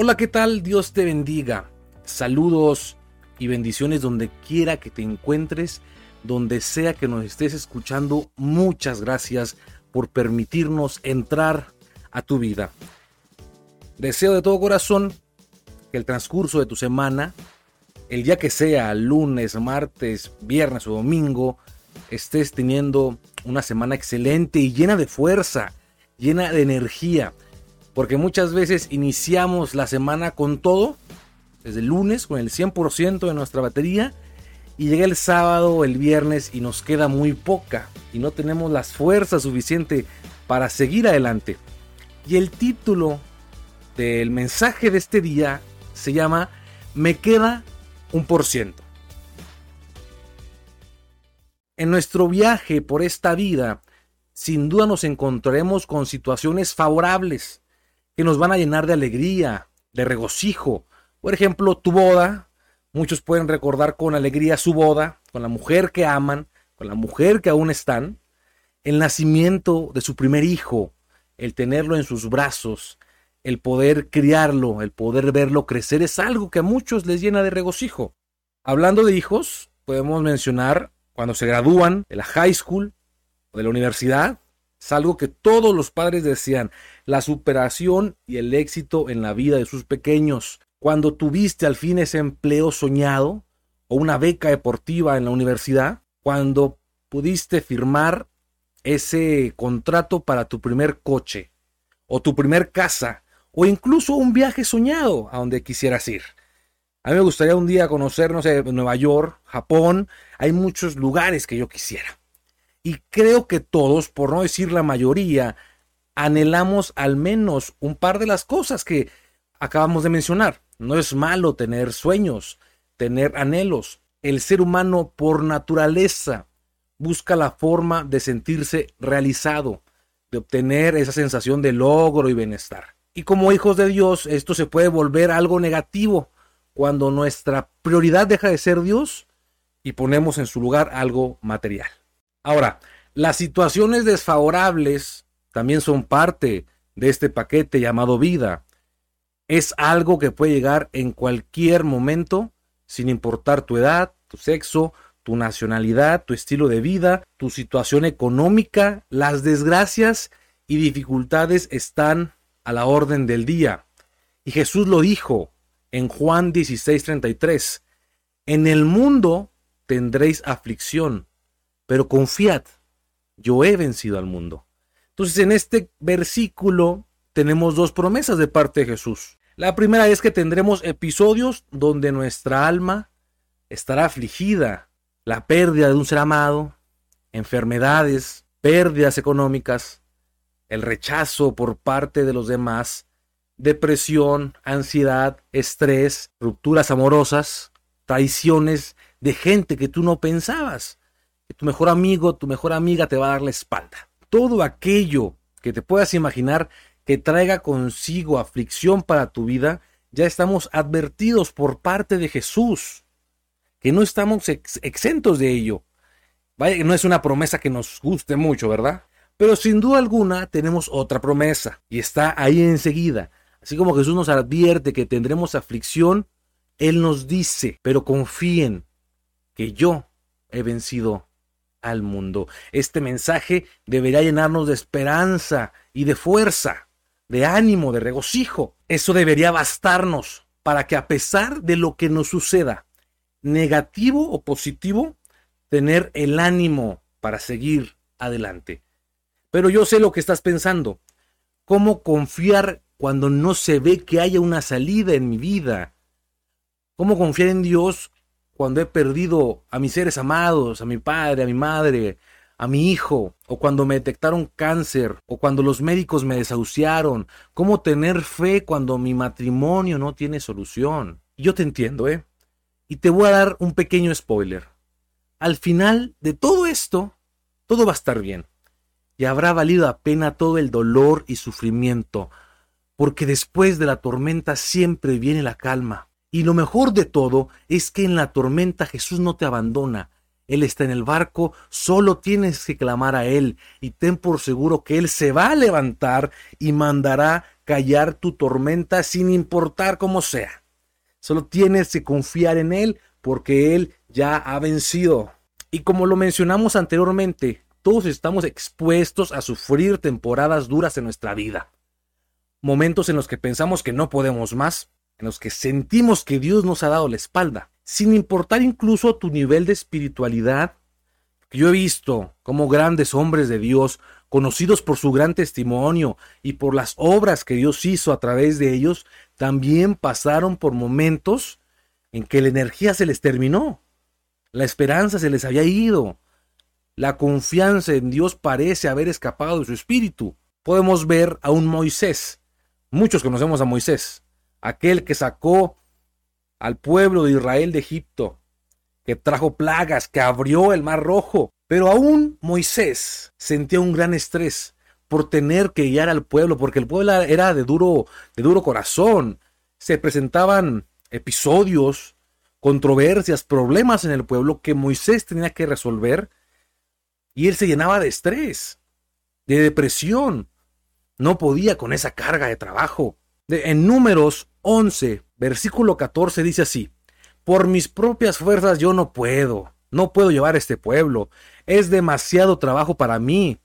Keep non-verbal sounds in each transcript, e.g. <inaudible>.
Hola, ¿qué tal? Dios te bendiga. Saludos y bendiciones donde quiera que te encuentres, donde sea que nos estés escuchando. Muchas gracias por permitirnos entrar a tu vida. Deseo de todo corazón que el transcurso de tu semana, el día que sea, lunes, martes, viernes o domingo, estés teniendo una semana excelente y llena de fuerza, llena de energía porque muchas veces iniciamos la semana con todo, desde el lunes, con el 100% de nuestra batería, y llega el sábado, el viernes, y nos queda muy poca, y no tenemos las fuerzas suficientes para seguir adelante. Y el título del mensaje de este día se llama Me queda un por ciento. En nuestro viaje por esta vida, sin duda nos encontraremos con situaciones favorables, que nos van a llenar de alegría, de regocijo. Por ejemplo, tu boda. Muchos pueden recordar con alegría su boda, con la mujer que aman, con la mujer que aún están. El nacimiento de su primer hijo, el tenerlo en sus brazos, el poder criarlo, el poder verlo crecer, es algo que a muchos les llena de regocijo. Hablando de hijos, podemos mencionar cuando se gradúan de la high school o de la universidad, es algo que todos los padres desean, la superación y el éxito en la vida de sus pequeños. Cuando tuviste al fin ese empleo soñado o una beca deportiva en la universidad, cuando pudiste firmar ese contrato para tu primer coche o tu primer casa o incluso un viaje soñado a donde quisieras ir. A mí me gustaría un día conocer, no sé, Nueva York, Japón, hay muchos lugares que yo quisiera. Y creo que todos, por no decir la mayoría, anhelamos al menos un par de las cosas que acabamos de mencionar. No es malo tener sueños, tener anhelos. El ser humano por naturaleza busca la forma de sentirse realizado, de obtener esa sensación de logro y bienestar. Y como hijos de Dios, esto se puede volver algo negativo cuando nuestra prioridad deja de ser Dios y ponemos en su lugar algo material. Ahora, las situaciones desfavorables también son parte de este paquete llamado vida. Es algo que puede llegar en cualquier momento, sin importar tu edad, tu sexo, tu nacionalidad, tu estilo de vida, tu situación económica, las desgracias y dificultades están a la orden del día. Y Jesús lo dijo en Juan 16:33, en el mundo tendréis aflicción, pero confiad, yo he vencido al mundo. Entonces en este versículo tenemos dos promesas de parte de Jesús. La primera es que tendremos episodios donde nuestra alma estará afligida, la pérdida de un ser amado, enfermedades, pérdidas económicas, el rechazo por parte de los demás, depresión, ansiedad, estrés, rupturas amorosas, traiciones de gente que tú no pensabas tu mejor amigo, tu mejor amiga te va a dar la espalda. Todo aquello que te puedas imaginar que traiga consigo aflicción para tu vida, ya estamos advertidos por parte de Jesús, que no estamos exentos de ello. Vaya, no es una promesa que nos guste mucho, ¿verdad? Pero sin duda alguna tenemos otra promesa y está ahí enseguida. Así como Jesús nos advierte que tendremos aflicción, Él nos dice, pero confíen que yo he vencido al mundo. Este mensaje debería llenarnos de esperanza y de fuerza, de ánimo, de regocijo. Eso debería bastarnos para que a pesar de lo que nos suceda, negativo o positivo, tener el ánimo para seguir adelante. Pero yo sé lo que estás pensando. ¿Cómo confiar cuando no se ve que haya una salida en mi vida? ¿Cómo confiar en Dios cuando he perdido a mis seres amados, a mi padre, a mi madre, a mi hijo, o cuando me detectaron cáncer, o cuando los médicos me desahuciaron, cómo tener fe cuando mi matrimonio no tiene solución. Yo te entiendo, ¿eh? Y te voy a dar un pequeño spoiler. Al final de todo esto, todo va a estar bien. Y habrá valido la pena todo el dolor y sufrimiento, porque después de la tormenta siempre viene la calma. Y lo mejor de todo es que en la tormenta Jesús no te abandona. Él está en el barco, solo tienes que clamar a Él y ten por seguro que Él se va a levantar y mandará callar tu tormenta sin importar cómo sea. Solo tienes que confiar en Él porque Él ya ha vencido. Y como lo mencionamos anteriormente, todos estamos expuestos a sufrir temporadas duras en nuestra vida. Momentos en los que pensamos que no podemos más, en los que sentimos que Dios nos ha dado la espalda, sin importar incluso tu nivel de espiritualidad. Yo he visto como grandes hombres de Dios, conocidos por su gran testimonio y por las obras que Dios hizo a través de ellos, también pasaron por momentos en que la energía se les terminó, la esperanza se les había ido, la confianza en Dios parece haber escapado de su espíritu. Podemos ver a un Moisés, muchos conocemos a Moisés, aquel que sacó al pueblo de Israel de Egipto, que trajo plagas, que abrió el mar rojo. Pero aún Moisés sentía un gran estrés por tener que guiar al pueblo, porque el pueblo era de duro, de duro corazón. Se presentaban episodios, controversias, problemas en el pueblo que Moisés tenía que resolver y él se llenaba de estrés, de depresión. No podía con esa carga de trabajo. en números 11, versículo 14 dice así, por mis propias fuerzas yo no puedo, no puedo llevar este pueblo, es demasiado trabajo para mí.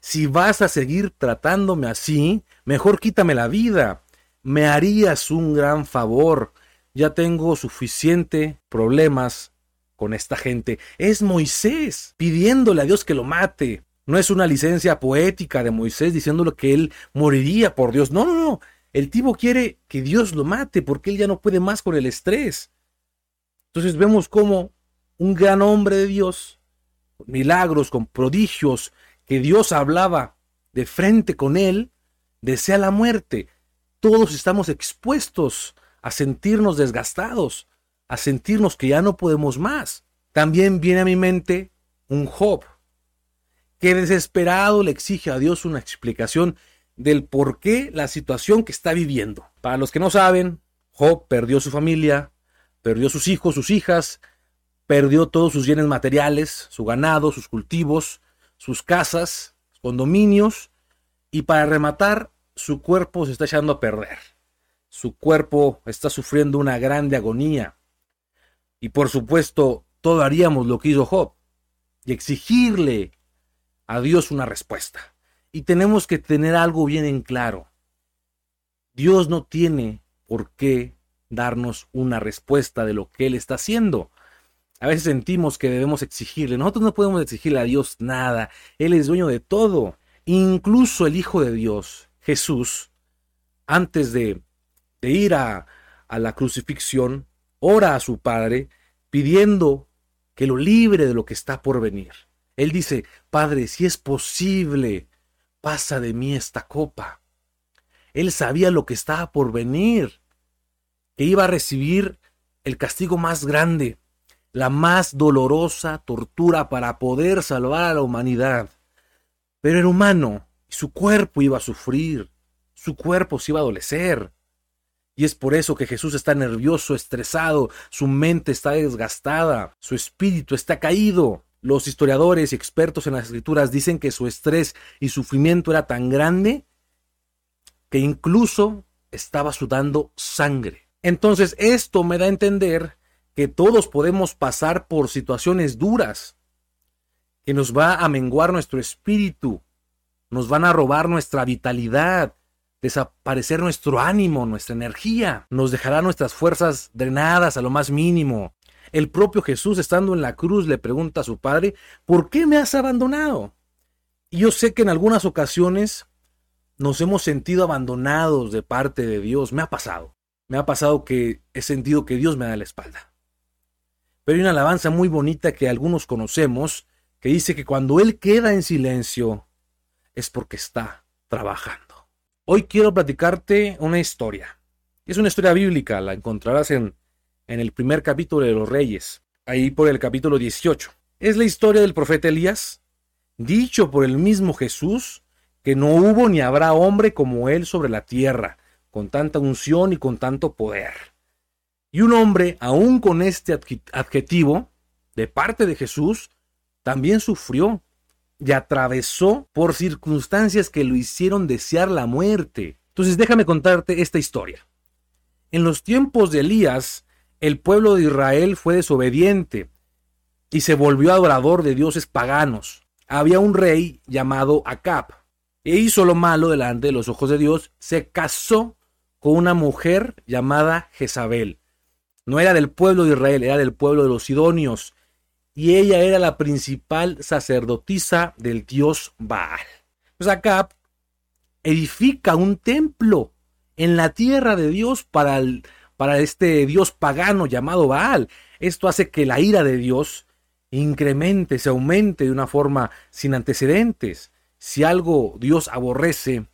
Si vas a seguir tratándome así, mejor quítame la vida. Me harías un gran favor. Ya tengo suficiente problemas con esta gente. Es Moisés pidiéndole a Dios que lo mate. No es una licencia poética de Moisés diciéndole que él moriría por Dios. No, no, no. El tipo quiere que Dios lo mate porque él ya no puede más con el estrés. Entonces vemos como un gran hombre de Dios, con milagros, con prodigios, que Dios hablaba de frente con él, desea la muerte. Todos estamos expuestos a sentirnos desgastados, a sentirnos que ya no podemos más. También viene a mi mente un Job, que desesperado le exige a Dios una explicación del por qué la situación que está viviendo. Para los que no saben, Job perdió su familia, perdió sus hijos, sus hijas, perdió todos sus bienes materiales, su ganado, sus cultivos, sus casas, condominios, y para rematar, su cuerpo se está echando a perder. Su cuerpo está sufriendo una grande agonía. Y por supuesto, todo haríamos lo que hizo Job, y exigirle a Dios una respuesta. Y tenemos que tener algo bien en claro. Dios no tiene por qué darnos una respuesta de lo que Él está haciendo. A veces sentimos que debemos exigirle. Nosotros no podemos exigirle a Dios nada. Él es dueño de todo. Incluso el Hijo de Dios, Jesús, antes de, de ir a, a la crucifixión, ora a su Padre pidiendo que lo libre de lo que está por venir. Él dice, Padre, si es posible, pasa de mí esta copa. Él sabía lo que estaba por venir que iba a recibir el castigo más grande, la más dolorosa tortura para poder salvar a la humanidad. Pero era humano y su cuerpo iba a sufrir, su cuerpo se iba a adolecer. Y es por eso que Jesús está nervioso, estresado, su mente está desgastada, su espíritu está caído. Los historiadores y expertos en las escrituras dicen que su estrés y sufrimiento era tan grande que incluso estaba sudando sangre. Entonces esto me da a entender que todos podemos pasar por situaciones duras, que nos va a menguar nuestro espíritu, nos van a robar nuestra vitalidad, desaparecer nuestro ánimo, nuestra energía, nos dejará nuestras fuerzas drenadas a lo más mínimo. El propio Jesús, estando en la cruz, le pregunta a su Padre, ¿por qué me has abandonado? Y yo sé que en algunas ocasiones nos hemos sentido abandonados de parte de Dios, me ha pasado me ha pasado que he sentido que Dios me da la espalda. Pero hay una alabanza muy bonita que algunos conocemos que dice que cuando Él queda en silencio es porque está trabajando. Hoy quiero platicarte una historia. Es una historia bíblica, la encontrarás en, en el primer capítulo de los Reyes, ahí por el capítulo 18. Es la historia del profeta Elías, dicho por el mismo Jesús, que no hubo ni habrá hombre como él sobre la tierra, con tanta unción y con tanto poder. Y un hombre, aún con este adjetivo, de parte de Jesús, también sufrió y atravesó por circunstancias que lo hicieron desear la muerte. Entonces déjame contarte esta historia. En los tiempos de Elías, el pueblo de Israel fue desobediente y se volvió adorador de dioses paganos. Había un rey llamado Acab, e hizo lo malo delante de los ojos de Dios, se casó con una mujer llamada Jezabel. No era del pueblo de Israel, era del pueblo de los Sidonios, y ella era la principal sacerdotisa del dios Baal. Pues Acab edifica un templo en la tierra de Dios para, para este dios pagano llamado Baal. Esto hace que la ira de Dios incremente, se aumente de una forma sin antecedentes. Si algo Dios aborrece,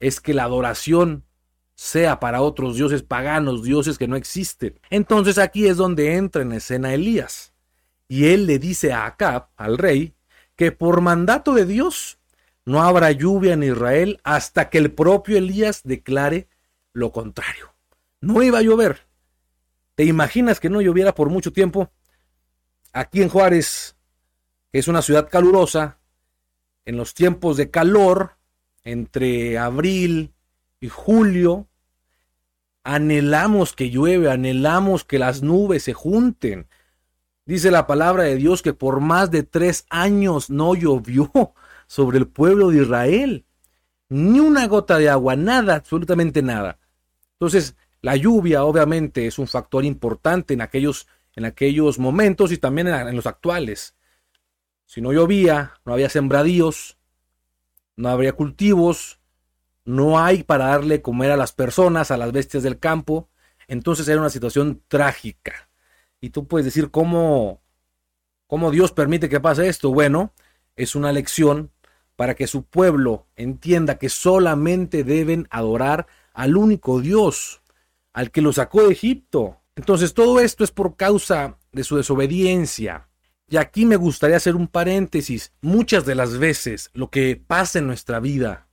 es que la adoración sea para otros dioses paganos, dioses que no existen. Entonces aquí es donde entra en escena Elías. Y él le dice a Acab, al rey, que por mandato de Dios no habrá lluvia en Israel hasta que el propio Elías declare lo contrario. No iba a llover. ¿Te imaginas que no lloviera por mucho tiempo? Aquí en Juárez, que es una ciudad calurosa, en los tiempos de calor, entre abril y julio, anhelamos que llueve, anhelamos que las nubes se junten. Dice la palabra de Dios que por más de tres años no llovió <laughs> sobre el pueblo de Israel. Ni una gota de agua, nada, absolutamente nada. Entonces, la lluvia obviamente es un factor importante en aquellos en aquellos momentos y también en, los actuales. Si no llovía, no había sembradíos, no habría cultivos, no hay para darle comer a las personas, a las bestias del campo. Entonces era una situación trágica. Y tú puedes decir cómo, cómo Dios permite que pase esto. Bueno, es una lección para que su pueblo entienda que solamente deben adorar al único Dios, al que lo sacó de Egipto, entonces todo esto es por causa de su desobediencia. Y aquí me gustaría hacer un paréntesis. Muchas de las veces lo que pasa en nuestra vida,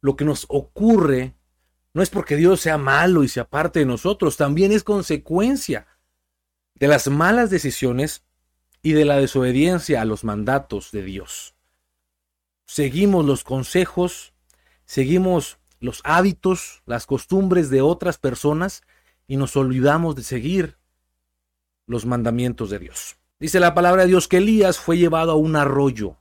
lo que nos ocurre, no es porque Dios sea malo y se aparte de nosotros, también es consecuencia de las malas decisiones y de la desobediencia a los mandatos de Dios. Seguimos los consejos, seguimos los hábitos, las costumbres de otras personas y nos olvidamos de seguir los mandamientos de Dios. Dice la palabra de Dios que Elías fue llevado a un arroyo,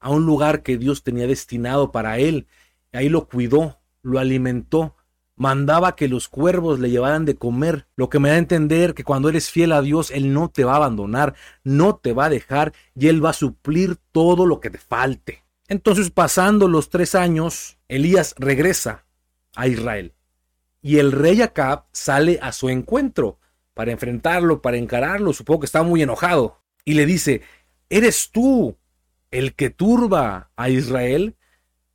a un lugar que Dios tenía destinado para él. Ahí lo cuidó, lo alimentó, mandaba que los cuervos le llevaran de comer, lo que me da a entender que cuando eres fiel a Dios, Él no te va a abandonar, no te va a dejar y Él va a suplir todo lo que te falte. Entonces, pasando los tres años, Elías regresa a Israel y el rey Acab sale a su encuentro para enfrentarlo, para encararlo. Supongo que está muy enojado y le dice, ¿eres tú el que turba a Israel?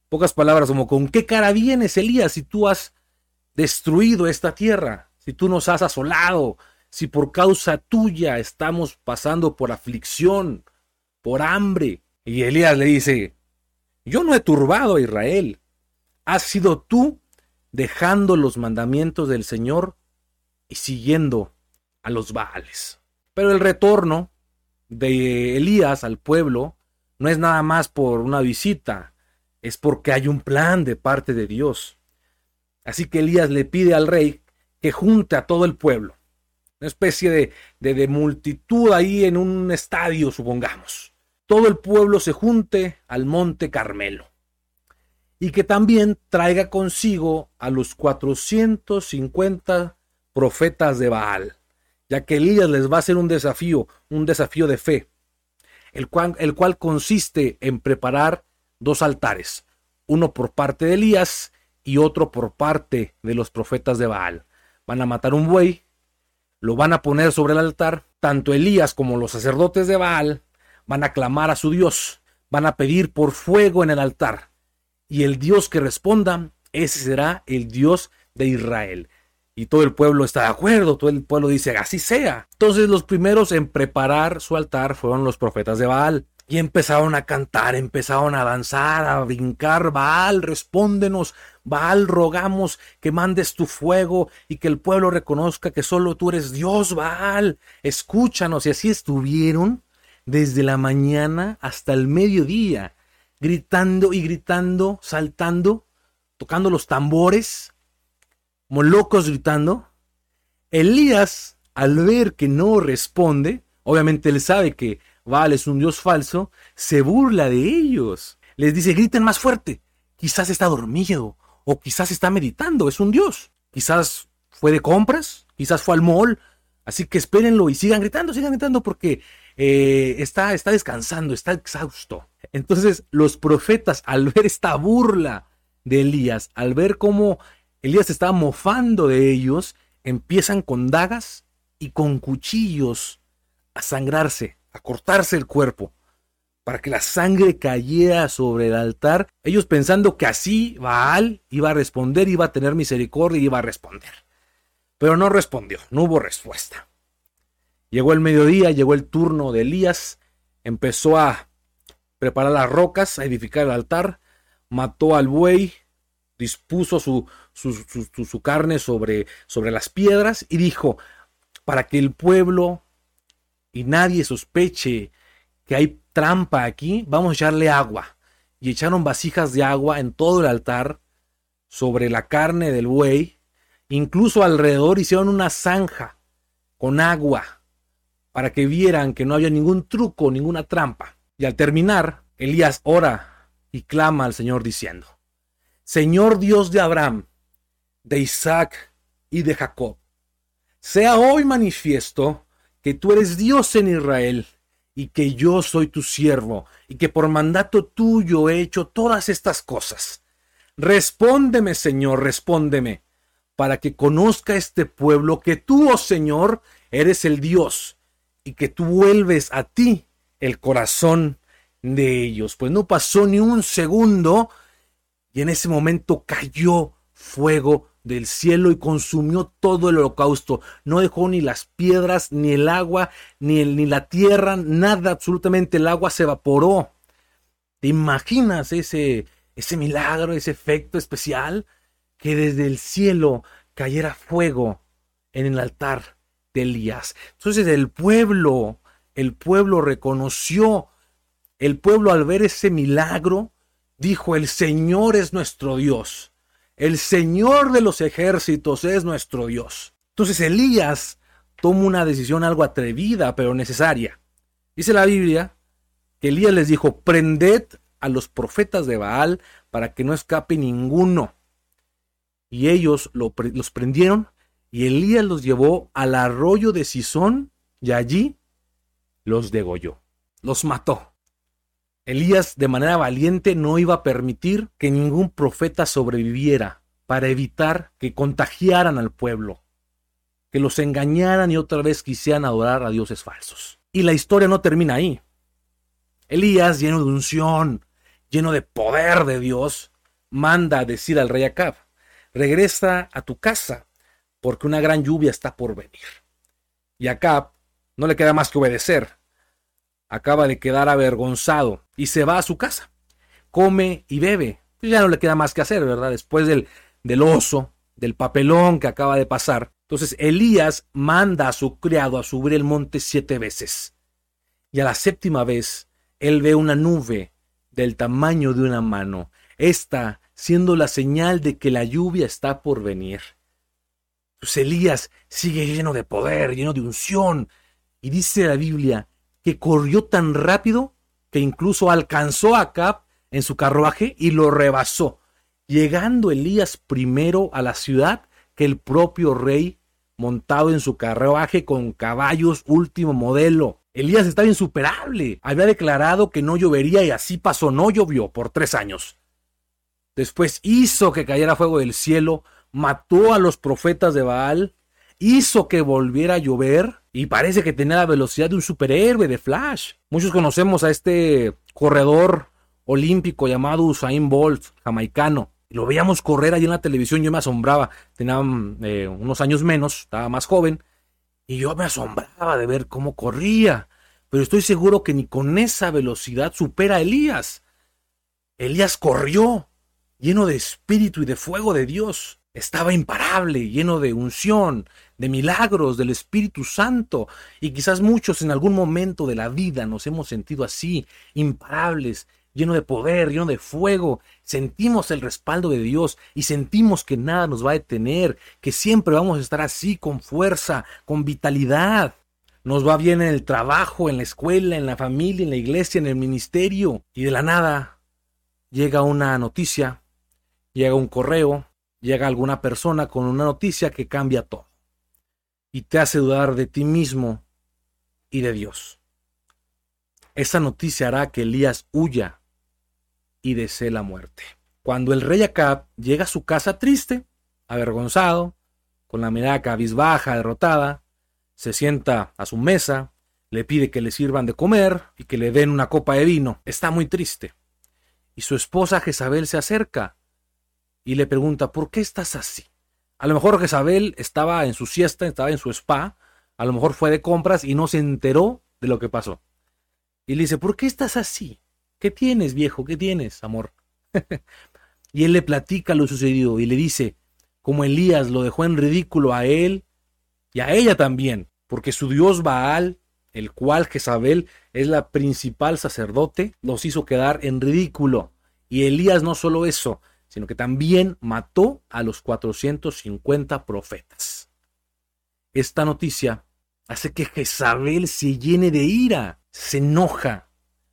Pocas palabras como, ¿con qué cara vienes, Elías, si tú has destruido esta tierra, si tú nos has asolado, si por causa tuya estamos pasando por aflicción, por hambre? Y Elías le dice, yo no he turbado a Israel, has sido tú dejando los mandamientos del Señor y siguiendo a los Baales. Pero el retorno de Elías al pueblo no es nada más por una visita, es porque hay un plan de parte de Dios. Así que Elías le pide al rey que junte a todo el pueblo, una especie de, de, de multitud ahí en un estadio, supongamos. Todo el pueblo se junte al monte Carmelo y que también traiga consigo a los 450 profetas de Baal, ya que Elías les va a hacer un desafío, un desafío de fe, el cual, el cual consiste en preparar dos altares, uno por parte de Elías y otro por parte de los profetas de Baal. Van a matar un buey, lo van a poner sobre el altar, tanto Elías como los sacerdotes de Baal van a clamar a su Dios, van a pedir por fuego en el altar y el Dios que responda, ese será el Dios de Israel. Y todo el pueblo está de acuerdo, todo el pueblo dice, así sea. Entonces los primeros en preparar su altar fueron los profetas de Baal. Y empezaron a cantar, empezaron a danzar, a brincar. Baal, respóndenos. Baal, rogamos que mandes tu fuego y que el pueblo reconozca que solo tú eres Dios, Baal. Escúchanos. Y así estuvieron desde la mañana hasta el mediodía gritando y gritando, saltando, tocando los tambores, como locos gritando. Elías, al ver que no responde, obviamente él sabe que Baal es un dios falso, se burla de ellos. Les dice, griten más fuerte. Quizás está dormido o quizás está meditando, es un dios. Quizás fue de compras, quizás fue al mall. Así que espérenlo y sigan gritando, sigan gritando porque eh, está, está descansando, está exhausto. Entonces los profetas al ver esta burla de Elías, al ver cómo Elías estaba mofando de ellos, empiezan con dagas y con cuchillos a sangrarse, a cortarse el cuerpo, para que la sangre cayera sobre el altar, ellos pensando que así Baal iba a responder, iba a tener misericordia y iba a responder. Pero no respondió, no hubo respuesta. Llegó el mediodía, llegó el turno de Elías, empezó a preparar las rocas, a edificar el altar, mató al buey, dispuso su, su, carne sobre, sobre las piedras y dijo, para que el pueblo y nadie sospeche que hay trampa aquí, vamos a echarle agua. Y echaron vasijas de agua en todo el altar, sobre la carne del buey, incluso alrededor hicieron una zanja con agua, para que vieran que no había ningún truco, ninguna trampa. Y al terminar, Elías ora y clama al Señor diciendo, Señor Dios de Abraham, de Isaac y de Jacob, sea hoy manifiesto que tú eres Dios en Israel y que yo soy tu siervo y que por mandato tuyo he hecho todas estas cosas. Respóndeme, Señor, respóndeme, para que conozca este pueblo que tú, oh Señor, eres el Dios y que tú vuelves a ti el corazón de ellos. Pues no pasó ni un segundo y en ese momento cayó fuego del cielo y consumió todo el holocausto. No dejó ni las piedras, ni el agua, ni, el, ni la tierra, nada, absolutamente el agua se evaporó. ¿Te imaginas ese, ese milagro, ese efecto especial? Que desde el cielo cayera fuego en el altar de Elías. Entonces el pueblo, el pueblo reconoció el pueblo al ver ese milagro dijo, el Señor es nuestro Dios. El Señor de los ejércitos es nuestro Dios. Entonces Elías toma una decisión algo atrevida, pero necesaria. Dice la Biblia que Elías les dijo, prended a los profetas de Baal para que no escape ninguno. Y ellos los prendieron y Elías los llevó al arroyo de Sison y allí los degolló, los mató. Elías de manera valiente no iba a permitir que ningún profeta sobreviviera para evitar que contagiaran al pueblo, que los engañaran y otra vez quisieran adorar a dioses falsos. Y la historia no termina ahí. Elías, lleno de unción, lleno de poder de Dios, manda a decir al rey Acab, regresa a tu casa, porque una gran lluvia está por venir. Y Acab no le queda más que obedecer acaba de quedar avergonzado y se va a su casa. Come y bebe. Pues ya no le queda más que hacer, ¿verdad? Después del, del oso, del papelón que acaba de pasar. Entonces Elías manda a su criado a subir el monte siete veces. Y a la séptima vez, él ve una nube del tamaño de una mano, esta siendo la señal de que la lluvia está por venir. Pues Elías sigue lleno de poder, lleno de unción, y dice la Biblia que corrió tan rápido que incluso alcanzó a Acab en su carruaje y lo rebasó, llegando Elías primero a la ciudad que el propio rey montado en su carruaje con caballos último modelo. Elías estaba insuperable. Había declarado que no llovería y así pasó, no llovió por tres años. Después hizo que cayera fuego del cielo, mató a los profetas de Baal, hizo que volviera a llover y parece que tenía la velocidad de un superhéroe de Flash. Muchos conocemos a este corredor olímpico llamado Usain Bolt, jamaicano. Lo veíamos correr allí en la televisión, yo me asombraba. Tenía eh, unos años menos, estaba más joven, y yo me asombraba de ver cómo corría. Pero estoy seguro que ni con esa velocidad supera a Elías. Elías corrió, lleno de espíritu y de fuego de Dios. Estaba imparable, lleno de unción, de milagros, del Espíritu Santo. Y quizás muchos en algún momento de la vida nos hemos sentido así, imparables, lleno de poder, lleno de fuego. Sentimos el respaldo de Dios y sentimos que nada nos va a detener, que siempre vamos a estar así, con fuerza, con vitalidad. Nos va bien en el trabajo, en la escuela, en la familia, en la iglesia, en el ministerio. Y de la nada llega una noticia, llega un correo, llega alguna persona con una noticia que cambia todo. Y te hace dudar de ti mismo y de Dios. Esa noticia hará que Elías huya y desee la muerte. Cuando el rey Acab llega a su casa triste, avergonzado, con la mirada cabizbaja, derrotada, se sienta a su mesa, le pide que le sirvan de comer y que le den una copa de vino. Está muy triste. Y su esposa Jezabel se acerca y le pregunta, ¿por qué estás así? A lo mejor Jezabel estaba en su siesta, estaba en su spa, a lo mejor fue de compras y no se enteró de lo que pasó. Y le dice, ¿por qué estás así? ¿Qué tienes, viejo? ¿Qué tienes, amor? <laughs> y él le platica lo sucedido y le dice, como Elías lo dejó en ridículo a él y a ella también, porque su dios Baal, el cual Jezabel es la principal sacerdote, los hizo quedar en ridículo. Y Elías no solo eso, sino que también mató a los 450 profetas. Esta noticia hace que Jezabel se llene de ira, se enoja,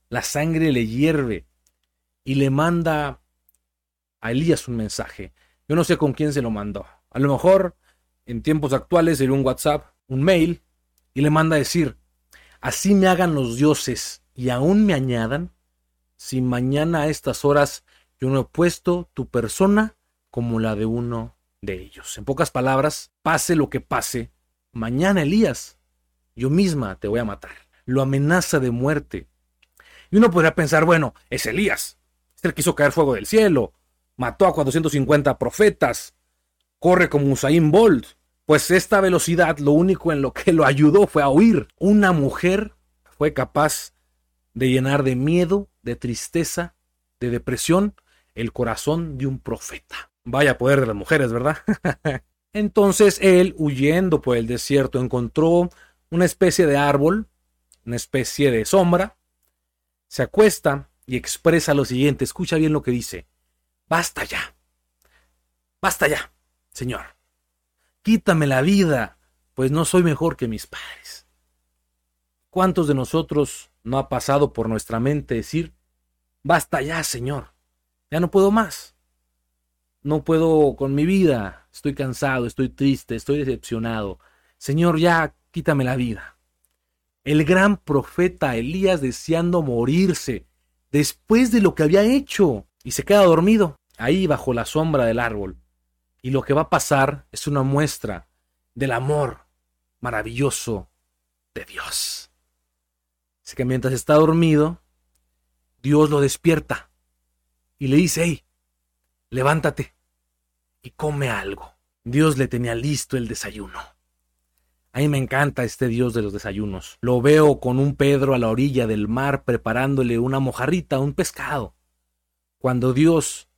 la sangre le hierve y le manda a Elías un mensaje. Yo no sé con quién se lo mandó. A lo mejor en tiempos actuales sería un WhatsApp, un mail, y le manda a decir, así me hagan los dioses y aún me añadan, si mañana a estas horas yo no he puesto tu persona como la de uno de ellos. En pocas palabras, pase lo que pase, mañana Elías, yo misma te voy a matar. Lo amenaza de muerte. Y uno podría pensar, bueno, es Elías, es el que hizo caer fuego del cielo, mató a 450 profetas, corre como Usain Bolt. Pues esta velocidad lo único en lo que lo ayudó fue a huir. Una mujer fue capaz de llenar de miedo, de tristeza, de depresión el corazón de un profeta. Vaya poder de las mujeres, ¿verdad? <laughs> Entonces él, huyendo por el desierto, encontró una especie de árbol, una especie de sombra, se acuesta y expresa lo siguiente, escucha bien lo que dice, basta ya, basta ya, Señor, quítame la vida, pues no soy mejor que mis padres. ¿Cuántos de nosotros no ha pasado por nuestra mente decir, basta ya, Señor, ya no puedo más. No puedo con mi vida. Estoy cansado, estoy triste, estoy decepcionado. Señor, ya quítame la vida. El gran profeta Elías deseando morirse después de lo que había hecho y se queda dormido ahí bajo la sombra del árbol. Y lo que va a pasar es una muestra del amor maravilloso de Dios. Así que mientras está dormido, Dios lo despierta y le dice, hey, levántate y come algo. Dios le tenía listo el desayuno. A mí me encanta este Dios de los desayunos. Lo veo con un Pedro a la orilla del mar preparándole una mojarrita, un pescado. Cuando Dios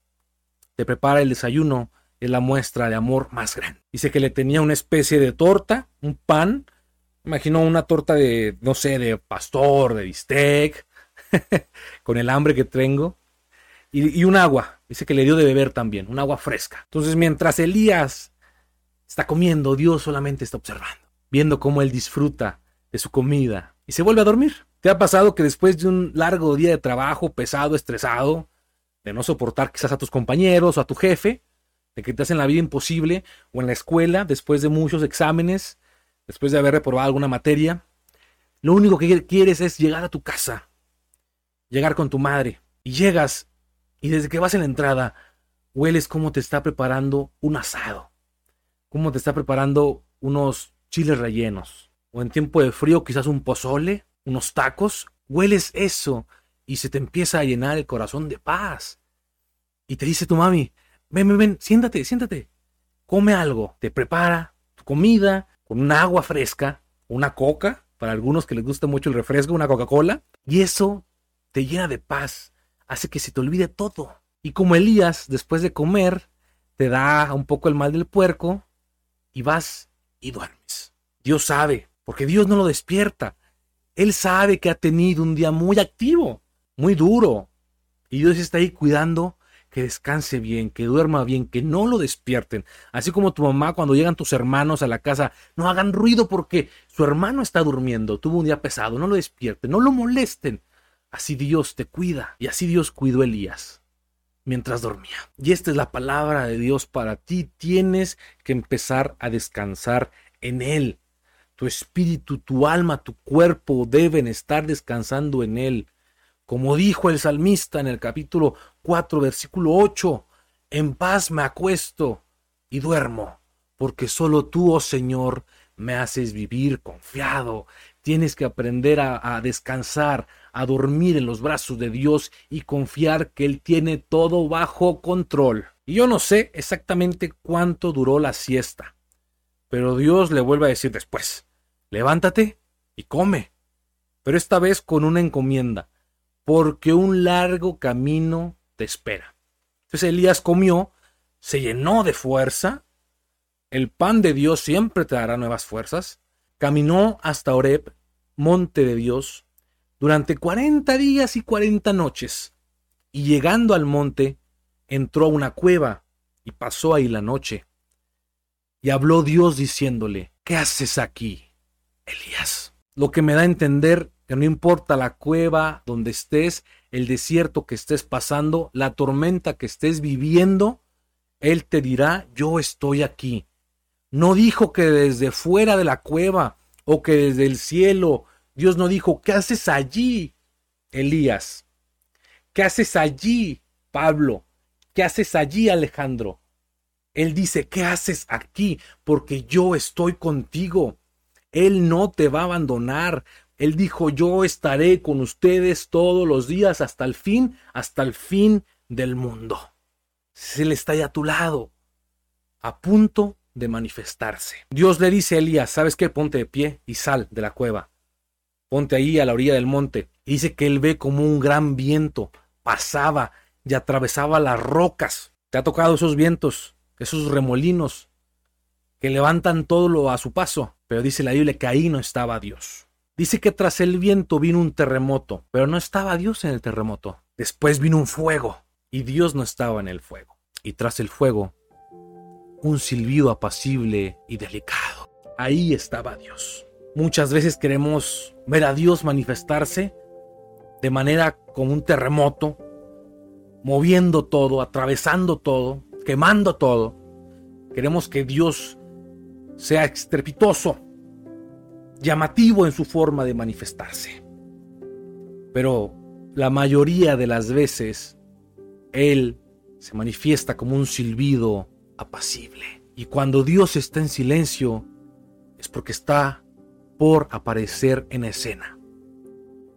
te prepara el desayuno, es la muestra de amor más grande. Dice que le tenía una especie de torta, un pan. Imagino una torta de, no sé, de pastor, de bistec, <laughs> con el hambre que tengo y, un agua. Dice que le dio de beber también, un agua fresca. Entonces, mientras Elías está comiendo, Dios solamente está observando, viendo cómo él disfruta de su comida y se vuelve a dormir. ¿Te ha pasado que después de un largo día de trabajo, pesado, estresado, de no soportar quizás a tus compañeros o a tu jefe, de que te hacen la vida imposible, o en la escuela, después de muchos exámenes, después de haber reprobado alguna materia, lo único que quieres es llegar a tu casa, llegar con tu madre, y llegas y desde que vas en la entrada, hueles cómo te está preparando un asado, cómo te está preparando unos chiles rellenos, o en tiempo de frío quizás un pozole, unos tacos, hueles eso y se te empieza a llenar el corazón de paz. Y te dice tu mami, ven, ven, ven, siéntate, siéntate, come algo, te prepara tu comida con una agua fresca, una coca, para algunos que les gusta mucho el refresco, una Coca-Cola, y eso te llena de paz, hace que se te olvide todo. Y como Elías, después de comer, te da un poco el mal del puerco y vas y duermes. Dios sabe, porque Dios no lo despierta. Él sabe que ha tenido un día muy activo, muy duro, Y Dios está ahí cuidando que descanse bien, que duerma bien, que no lo despierten. Así como tu mamá cuando llegan tus hermanos a la casa, no hagan ruido porque su hermano está durmiendo, tuvo un día pesado, no lo despierten, no lo molesten. Así Dios te cuida. Y así Dios cuidó a Elías mientras dormía. Y esta es la palabra de Dios para ti. Tienes que empezar a descansar en Él. Tu espíritu, tu alma, tu cuerpo deben estar descansando en Él. Como dijo el salmista en el capítulo 4, versículo 8, en paz me acuesto y duermo, porque solo tú, oh Señor, me haces vivir confiado. Tienes que aprender a, descansar, a dormir en los brazos de Dios y confiar que Él tiene todo bajo control. Y yo no sé exactamente cuánto duró la siesta, pero Dios le vuelve a decir después, levántate y come, pero esta vez con una encomienda porque un largo camino te espera. Entonces Elías comió, se llenó de fuerza, el pan de Dios siempre te dará nuevas fuerzas, caminó hasta Oreb, monte de Dios, durante cuarenta días y cuarenta noches, y llegando al monte, entró a una cueva y pasó ahí la noche. Y habló Dios diciéndole, ¿qué haces aquí, Elías? Lo que me da a entender que no importa la cueva donde estés, el desierto que estés pasando, la tormenta que estés viviendo, Él te dirá, yo estoy aquí. No dijo que desde fuera de la cueva o que desde el cielo, Dios no dijo, ¿qué haces allí, Elías? ¿Qué haces allí, Pablo? ¿Qué haces allí, Alejandro? Él dice, ¿qué haces aquí? Porque yo estoy contigo. Él no te va a abandonar. Él dijo, yo estaré con ustedes todos los días hasta el fin, hasta el fin del mundo. Él está ahí a tu lado, a punto de manifestarse. Dios le dice a Elías, ¿sabes qué? Ponte de pie y sal de la cueva. Ponte ahí a la orilla del monte. Y dice que él ve como un gran viento pasaba y atravesaba las rocas. ¿Te ha tocado esos vientos, esos remolinos que levantan todo lo a su paso? Pero dice la Biblia que ahí no estaba Dios. Dice que tras el viento vino un terremoto, pero no estaba Dios en el terremoto. Después vino un fuego y Dios no estaba en el fuego. Y tras el fuego, un silbido apacible y delicado. Ahí estaba Dios. Muchas veces queremos ver a Dios manifestarse de manera como un terremoto, moviendo todo, atravesando todo, quemando todo. Queremos que Dios sea estrepitoso, llamativo en su forma de manifestarse. Pero la mayoría de las veces Él se manifiesta como un silbido Y cuando Dios está en silencio es porque está por aparecer en escena.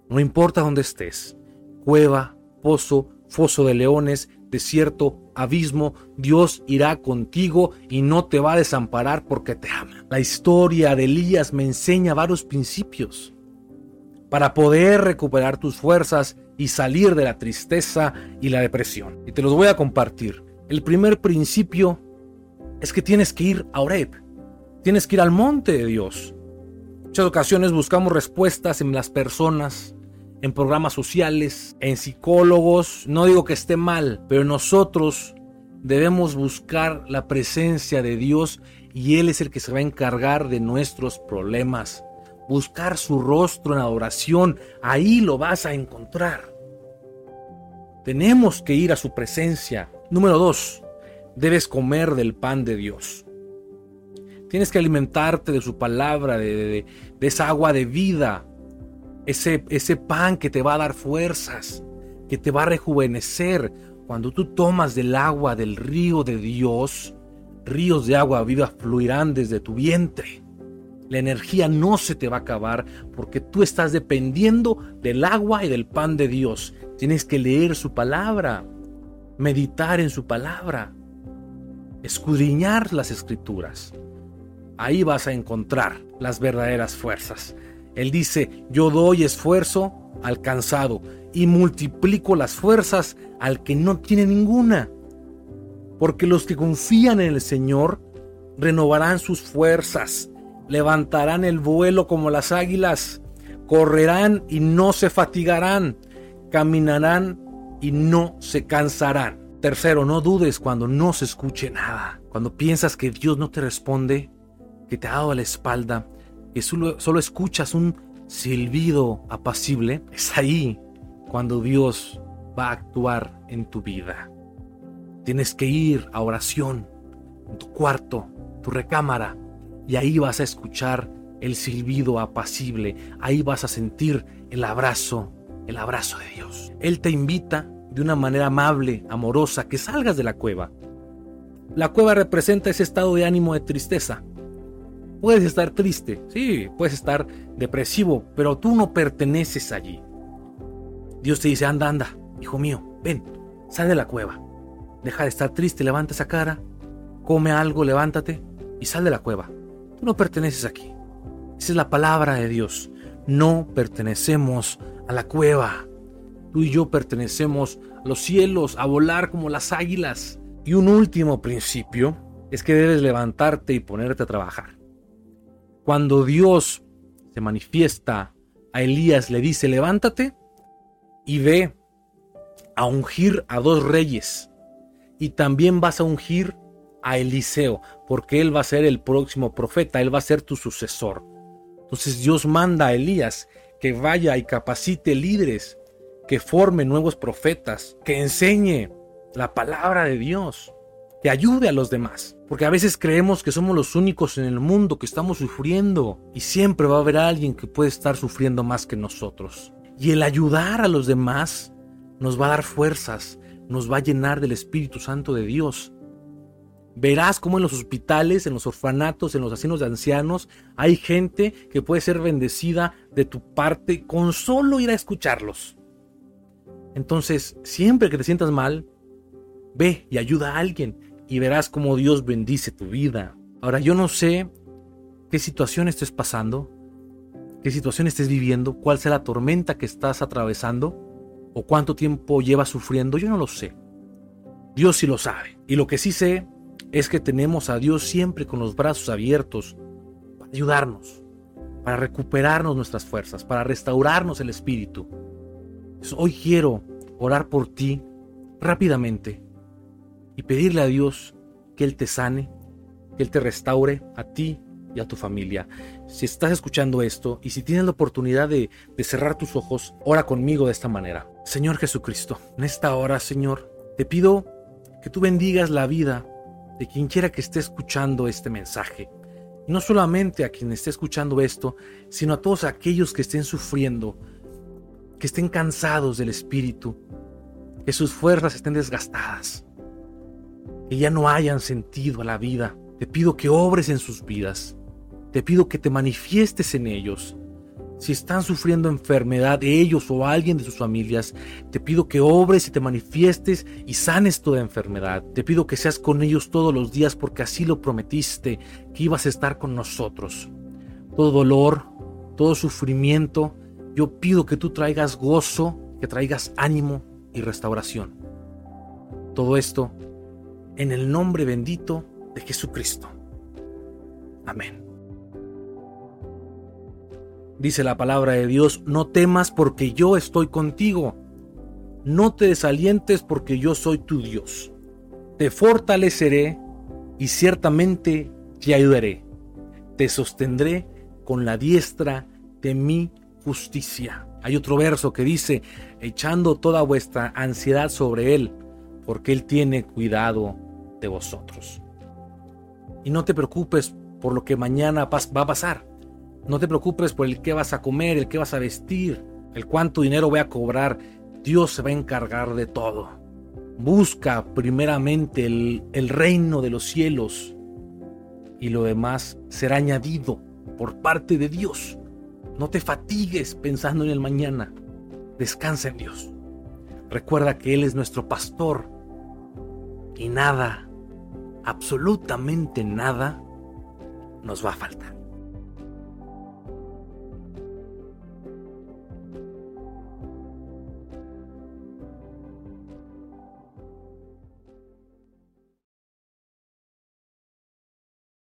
No importa dónde estés, cueva, pozo, foso de leones, desierto, abismo, Dios irá contigo y no te va a desamparar porque te ama. La historia de Elías me enseña varios principios para poder recuperar tus fuerzas y salir de la tristeza y la depresión. Y te los voy a compartir. El primer principio es que tienes que ir a Oreb. Tienes que ir al monte de Dios. Muchas ocasiones buscamos respuestas en las personas, en programas sociales, en psicólogos. No digo que esté mal, pero nosotros debemos buscar la presencia de Dios y Él es el que se va a encargar de nuestros problemas. Buscar su rostro en adoración, ahí lo vas a encontrar. Tenemos que ir a su presencia. Número dos, debes comer del pan de Dios. Tienes que alimentarte de su palabra, de, de, esa agua de vida, ese, ese pan que te va a dar fuerzas, que te va a rejuvenecer. Cuando tú tomas del agua del río de Dios, ríos de agua viva fluirán desde tu vientre. La energía no se te va a acabar porque tú estás dependiendo del agua y del pan de Dios. Tienes que leer su palabra, meditar en su palabra, escudriñar las escrituras. Ahí vas a encontrar las verdaderas fuerzas. Él dice, yo doy esfuerzo al cansado y multiplico las fuerzas al que no tiene ninguna. Porque los que confían en el Señor renovarán sus fuerzas, levantarán el vuelo como las águilas, correrán y no se fatigarán, caminarán y no se cansarán. Tercero, no dudes cuando no se escuche nada. Cuando piensas que Dios no te responde, que te ha dado la espalda, que solo, solo escuchas un silbido apacible, es ahí cuando Dios va a actuar en tu vida. Tienes que ir a oración, en tu cuarto, tu recámara, y ahí vas a escuchar el silbido apacible, ahí vas a sentir el abrazo, el abrazo de Dios. Él te invita de una manera amable, amorosa, que salgas de la cueva. La cueva representa ese estado de ánimo de tristeza. Puedes estar triste, sí, puedes estar depresivo, pero tú no perteneces allí. Dios te dice, anda, anda, hijo mío, ven, sal de la cueva. Deja de estar triste, levanta esa cara, come algo, levántate y sal de la cueva. Tú no perteneces aquí. Esa es la palabra de Dios. No pertenecemos a la cueva. Tú y yo pertenecemos a los cielos, a volar como las águilas. Y un último principio es que debes levantarte y ponerte a trabajar. Cuando Dios se manifiesta a Elías, le dice, levántate y ve a ungir a dos reyes. Y también vas a ungir a Eliseo, porque él va a ser el próximo profeta, él va a ser tu sucesor. Entonces Dios manda a Elías que vaya y capacite líderes, que forme nuevos profetas, que enseñe la palabra de Dios, que ayude a los demás. Porque a veces creemos que somos los únicos en el mundo que estamos sufriendo y siempre va a haber alguien que puede estar sufriendo más que nosotros. Y el ayudar a los demás nos va a dar fuerzas, nos va a llenar del Espíritu Santo de Dios Verás cómo en los hospitales, en los orfanatos, en los asilos de ancianos, hay gente que puede ser bendecida de tu parte con solo ir a escucharlos. Entonces, siempre que te sientas mal, ve y ayuda a alguien y verás cómo Dios bendice tu vida. Ahora, yo no sé qué situación estés pasando, qué situación estés viviendo, cuál sea la tormenta que estás atravesando o cuánto tiempo llevas sufriendo, yo no lo sé. Dios sí lo sabe. Y lo que sí sé es que tenemos a Dios siempre con los brazos abiertos para ayudarnos, para recuperarnos nuestras fuerzas, para restaurarnos el espíritu. Hoy quiero orar por ti rápidamente y pedirle a Dios que Él te sane, que Él te restaure a ti y a tu familia. Si estás escuchando esto y si tienes la oportunidad de, de cerrar tus ojos, ora conmigo de esta manera. Señor Jesucristo, en esta hora, Señor, te pido que tú bendigas la vida de quien quiera que esté escuchando este mensaje. No solamente a quien esté escuchando esto, sino a todos aquellos que estén sufriendo, que estén cansados del espíritu, que sus fuerzas estén desgastadas, que ya no hayan sentido a la vida. Te pido que obres en sus vidas. Te pido que te manifiestes en ellos si están sufriendo enfermedad ellos o alguien de sus familias, te pido que obres y te manifiestes y sanes toda enfermedad. Te pido que seas con ellos todos los días porque así lo prometiste, que ibas a estar con nosotros. Todo dolor, todo sufrimiento, yo pido que tú traigas gozo, que traigas ánimo y restauración. Todo esto en el nombre bendito de Jesucristo. Amén. Dice la palabra de Dios, no temas porque yo estoy contigo. No te desalientes porque yo soy tu Dios. Te fortaleceré y ciertamente te ayudaré. Te sostendré con la diestra de mi justicia. Hay otro verso que dice, echando toda vuestra ansiedad sobre Él, porque Él tiene cuidado de vosotros. Y no te preocupes por lo que mañana va a pasar. No te preocupes por el qué vas a comer, el qué vas a vestir, el cuánto dinero voy a cobrar. Dios se va a encargar de todo. Busca primeramente el, el reino de los cielos y lo demás será añadido por parte de Dios. No te fatigues pensando en el mañana. Descansa en Dios. Recuerda que Él es nuestro pastor y nada, absolutamente nada, nos va a faltar.